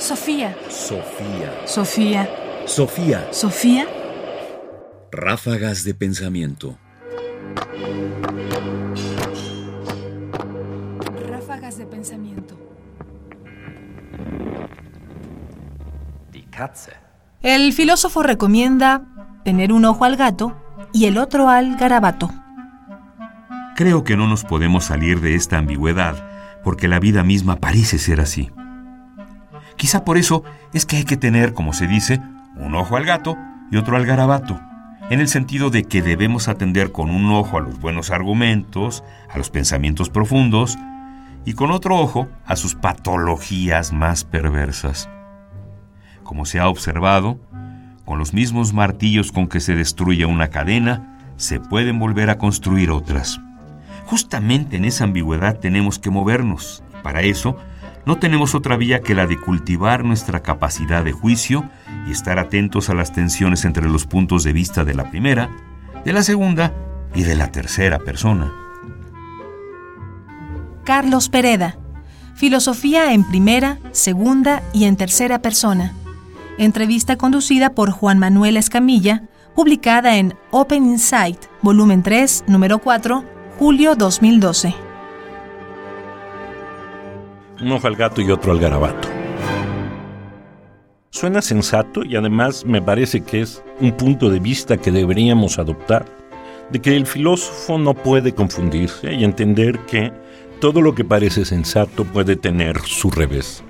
Sofía. Sofía. Sofía. Sofía. Sofía. Ráfagas de pensamiento. Ráfagas de pensamiento. Die Katze. El filósofo recomienda tener un ojo al gato y el otro al garabato. Creo que no nos podemos salir de esta ambigüedad, porque la vida misma parece ser así. Quizá por eso es que hay que tener, como se dice, un ojo al gato y otro al garabato, en el sentido de que debemos atender con un ojo a los buenos argumentos, a los pensamientos profundos, y con otro ojo a sus patologías más perversas. Como se ha observado, con los mismos martillos con que se destruye una cadena, se pueden volver a construir otras. Justamente en esa ambigüedad tenemos que movernos. Para eso, no tenemos otra vía que la de cultivar nuestra capacidad de juicio y estar atentos a las tensiones entre los puntos de vista de la primera, de la segunda y de la tercera persona. Carlos Pereda. Filosofía en primera, segunda y en tercera persona. Entrevista conducida por Juan Manuel Escamilla, publicada en Open Insight, volumen 3, número 4, julio 2012. Un ojo al gato y otro al garabato. Suena sensato y además me parece que es un punto de vista que deberíamos adoptar, de que el filósofo no puede confundirse y entender que todo lo que parece sensato puede tener su revés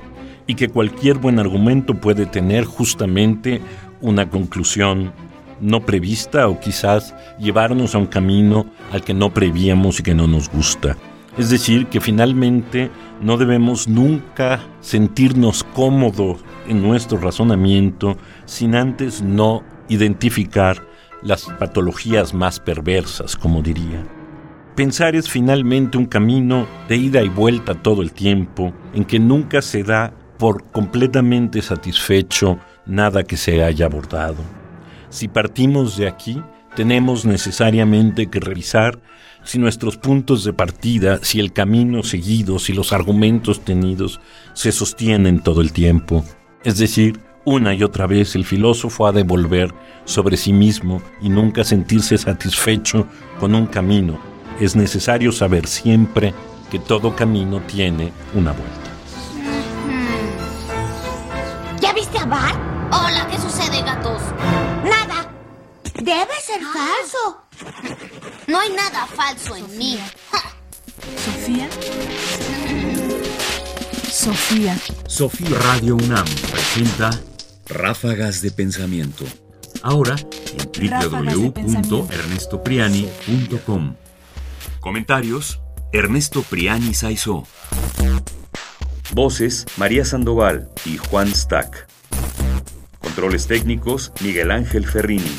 y que cualquier buen argumento puede tener justamente una conclusión no prevista o quizás llevarnos a un camino al que no prevíamos y que no nos gusta. Es decir, que finalmente no debemos nunca sentirnos cómodos en nuestro razonamiento sin antes no identificar las patologías más perversas, como diría. Pensar es finalmente un camino de ida y vuelta todo el tiempo, en que nunca se da por completamente satisfecho nada que se haya abordado. Si partimos de aquí, tenemos necesariamente que revisar si nuestros puntos de partida, si el camino seguido, si los argumentos tenidos se sostienen todo el tiempo. Es decir, una y otra vez el filósofo ha de volver sobre sí mismo y nunca sentirse satisfecho con un camino. Es necesario saber siempre que todo camino tiene una vuelta. ¿Ya viste a Bart? Hola, ¿qué sucede, gatos? Nada. Debe ser falso. No hay nada falso en mí. Sofía. Sofía. Sofía. Radio UNAM presenta Ráfagas de pensamiento. ahora en www.ernestopriani.com. Comentarios: Ernesto Priani Saizó. Voces: María Sandoval y Juan Stack. Controles técnicos: Miguel Ángel Ferrini.